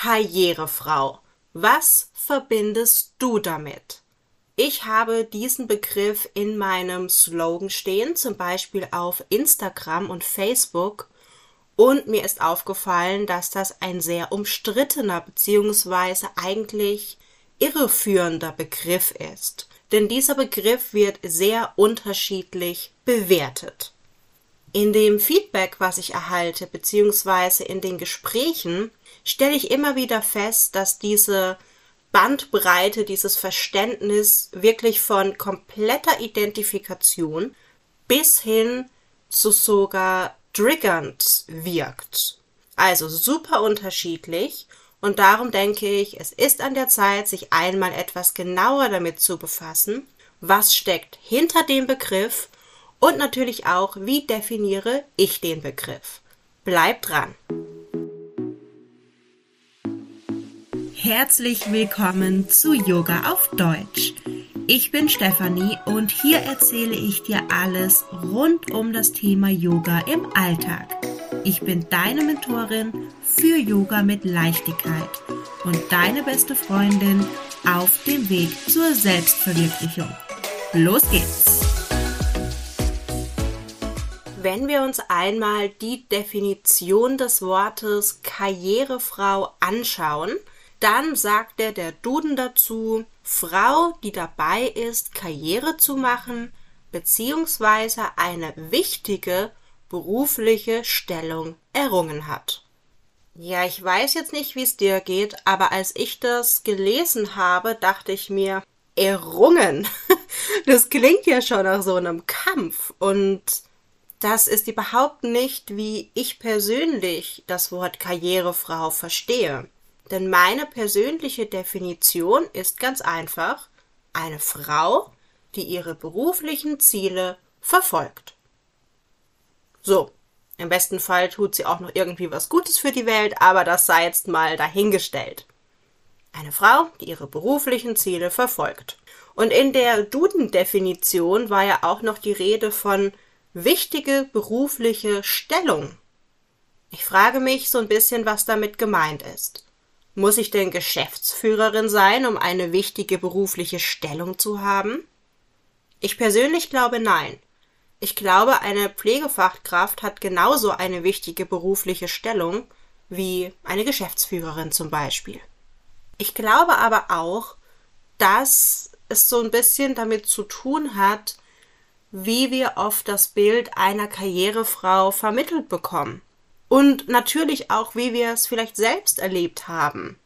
Karrierefrau. Was verbindest du damit? Ich habe diesen Begriff in meinem Slogan stehen, zum Beispiel auf Instagram und Facebook. Und mir ist aufgefallen, dass das ein sehr umstrittener bzw. eigentlich irreführender Begriff ist. Denn dieser Begriff wird sehr unterschiedlich bewertet. In dem Feedback, was ich erhalte, beziehungsweise in den Gesprächen, stelle ich immer wieder fest, dass diese Bandbreite, dieses Verständnis wirklich von kompletter Identifikation bis hin zu sogar triggernd wirkt. Also super unterschiedlich. Und darum denke ich, es ist an der Zeit, sich einmal etwas genauer damit zu befassen, was steckt hinter dem Begriff und natürlich auch, wie definiere ich den Begriff. Bleibt dran! Herzlich willkommen zu Yoga auf Deutsch. Ich bin Stefanie und hier erzähle ich dir alles rund um das Thema Yoga im Alltag. Ich bin deine Mentorin für Yoga mit Leichtigkeit und deine beste Freundin auf dem Weg zur Selbstverwirklichung. Los geht's! Wenn wir uns einmal die Definition des Wortes Karrierefrau anschauen, dann sagt der der Duden dazu Frau, die dabei ist, Karriere zu machen, beziehungsweise eine wichtige berufliche Stellung errungen hat. Ja, ich weiß jetzt nicht, wie es dir geht, aber als ich das gelesen habe, dachte ich mir, errungen. Das klingt ja schon nach so einem Kampf und das ist überhaupt nicht, wie ich persönlich das Wort Karrierefrau verstehe. Denn meine persönliche Definition ist ganz einfach eine Frau, die ihre beruflichen Ziele verfolgt. So, im besten Fall tut sie auch noch irgendwie was Gutes für die Welt, aber das sei jetzt mal dahingestellt. Eine Frau, die ihre beruflichen Ziele verfolgt. Und in der Duden-Definition war ja auch noch die Rede von wichtige berufliche Stellung. Ich frage mich so ein bisschen, was damit gemeint ist. Muss ich denn Geschäftsführerin sein, um eine wichtige berufliche Stellung zu haben? Ich persönlich glaube nein. Ich glaube, eine Pflegefachkraft hat genauso eine wichtige berufliche Stellung wie eine Geschäftsführerin zum Beispiel. Ich glaube aber auch, dass es so ein bisschen damit zu tun hat, wie wir oft das Bild einer Karrierefrau vermittelt bekommen. Und natürlich auch, wie wir es vielleicht selbst erlebt haben.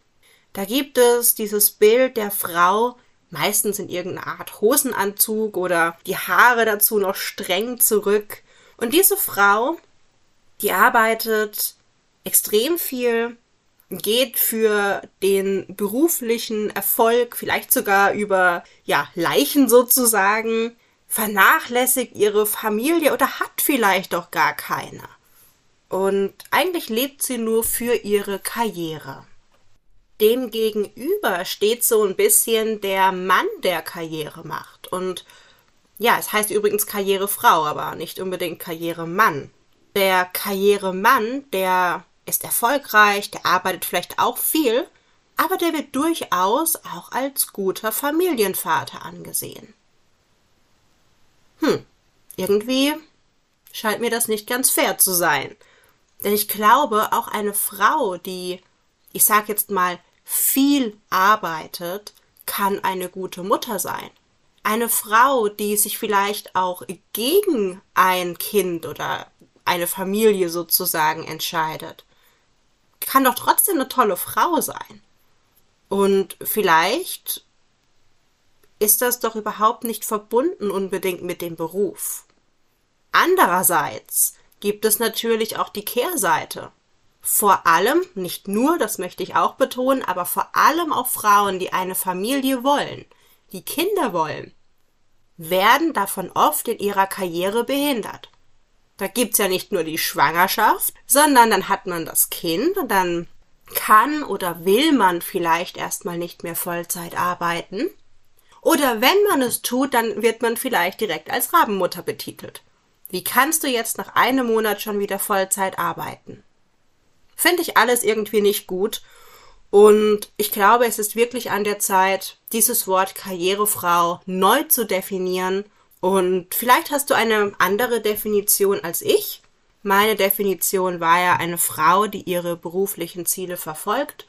Da gibt es dieses Bild der Frau, meistens in irgendeiner Art Hosenanzug oder die Haare dazu noch streng zurück. Und diese Frau, die arbeitet extrem viel, geht für den beruflichen Erfolg, vielleicht sogar über ja, Leichen sozusagen, vernachlässigt ihre Familie oder hat vielleicht auch gar keine. Und eigentlich lebt sie nur für ihre Karriere. Demgegenüber steht so ein bisschen der Mann, der Karriere macht. Und ja, es heißt übrigens Karrierefrau, aber nicht unbedingt Karrieremann. Der Karrieremann, der ist erfolgreich, der arbeitet vielleicht auch viel, aber der wird durchaus auch als guter Familienvater angesehen. Hm, irgendwie scheint mir das nicht ganz fair zu sein. Denn ich glaube, auch eine Frau, die, ich sag jetzt mal, viel arbeitet, kann eine gute Mutter sein. Eine Frau, die sich vielleicht auch gegen ein Kind oder eine Familie sozusagen entscheidet, kann doch trotzdem eine tolle Frau sein. Und vielleicht ist das doch überhaupt nicht verbunden unbedingt mit dem Beruf. Andererseits gibt es natürlich auch die Kehrseite. Vor allem, nicht nur, das möchte ich auch betonen, aber vor allem auch Frauen, die eine Familie wollen, die Kinder wollen, werden davon oft in ihrer Karriere behindert. Da gibt's ja nicht nur die Schwangerschaft, sondern dann hat man das Kind und dann kann oder will man vielleicht erstmal nicht mehr Vollzeit arbeiten oder wenn man es tut, dann wird man vielleicht direkt als Rabenmutter betitelt. Wie kannst du jetzt nach einem Monat schon wieder Vollzeit arbeiten? Finde ich alles irgendwie nicht gut. Und ich glaube, es ist wirklich an der Zeit, dieses Wort Karrierefrau neu zu definieren. Und vielleicht hast du eine andere Definition als ich. Meine Definition war ja eine Frau, die ihre beruflichen Ziele verfolgt.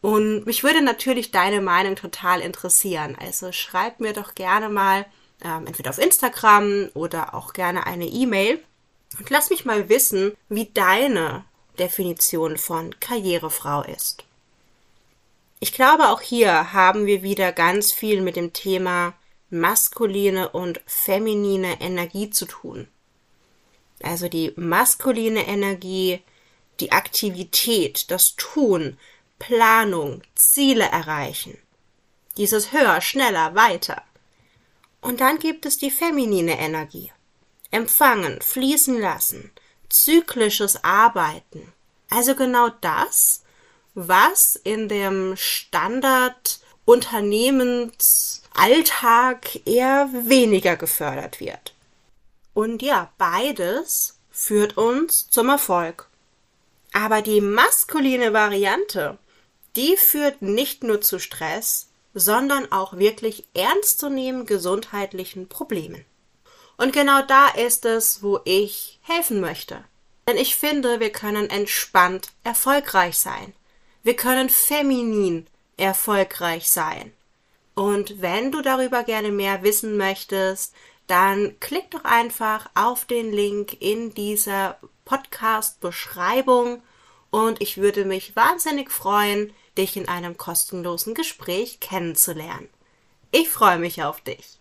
Und mich würde natürlich deine Meinung total interessieren. Also schreib mir doch gerne mal, ähm, entweder auf Instagram oder auch gerne eine E-Mail. Und lass mich mal wissen, wie deine Definition von Karrierefrau ist. Ich glaube, auch hier haben wir wieder ganz viel mit dem Thema maskuline und feminine Energie zu tun. Also die maskuline Energie, die Aktivität, das Tun, Planung, Ziele erreichen. Dieses höher, schneller, weiter. Und dann gibt es die feminine Energie. Empfangen, fließen lassen, zyklisches Arbeiten. Also genau das, was in dem Standard Unternehmensalltag eher weniger gefördert wird. Und ja, beides führt uns zum Erfolg. Aber die maskuline Variante, die führt nicht nur zu Stress, sondern auch wirklich ernstzunehmenden gesundheitlichen Problemen. Und genau da ist es, wo ich helfen möchte. Denn ich finde, wir können entspannt erfolgreich sein. Wir können feminin erfolgreich sein. Und wenn du darüber gerne mehr wissen möchtest, dann klick doch einfach auf den Link in dieser Podcast-Beschreibung und ich würde mich wahnsinnig freuen, dich in einem kostenlosen Gespräch kennenzulernen. Ich freue mich auf dich.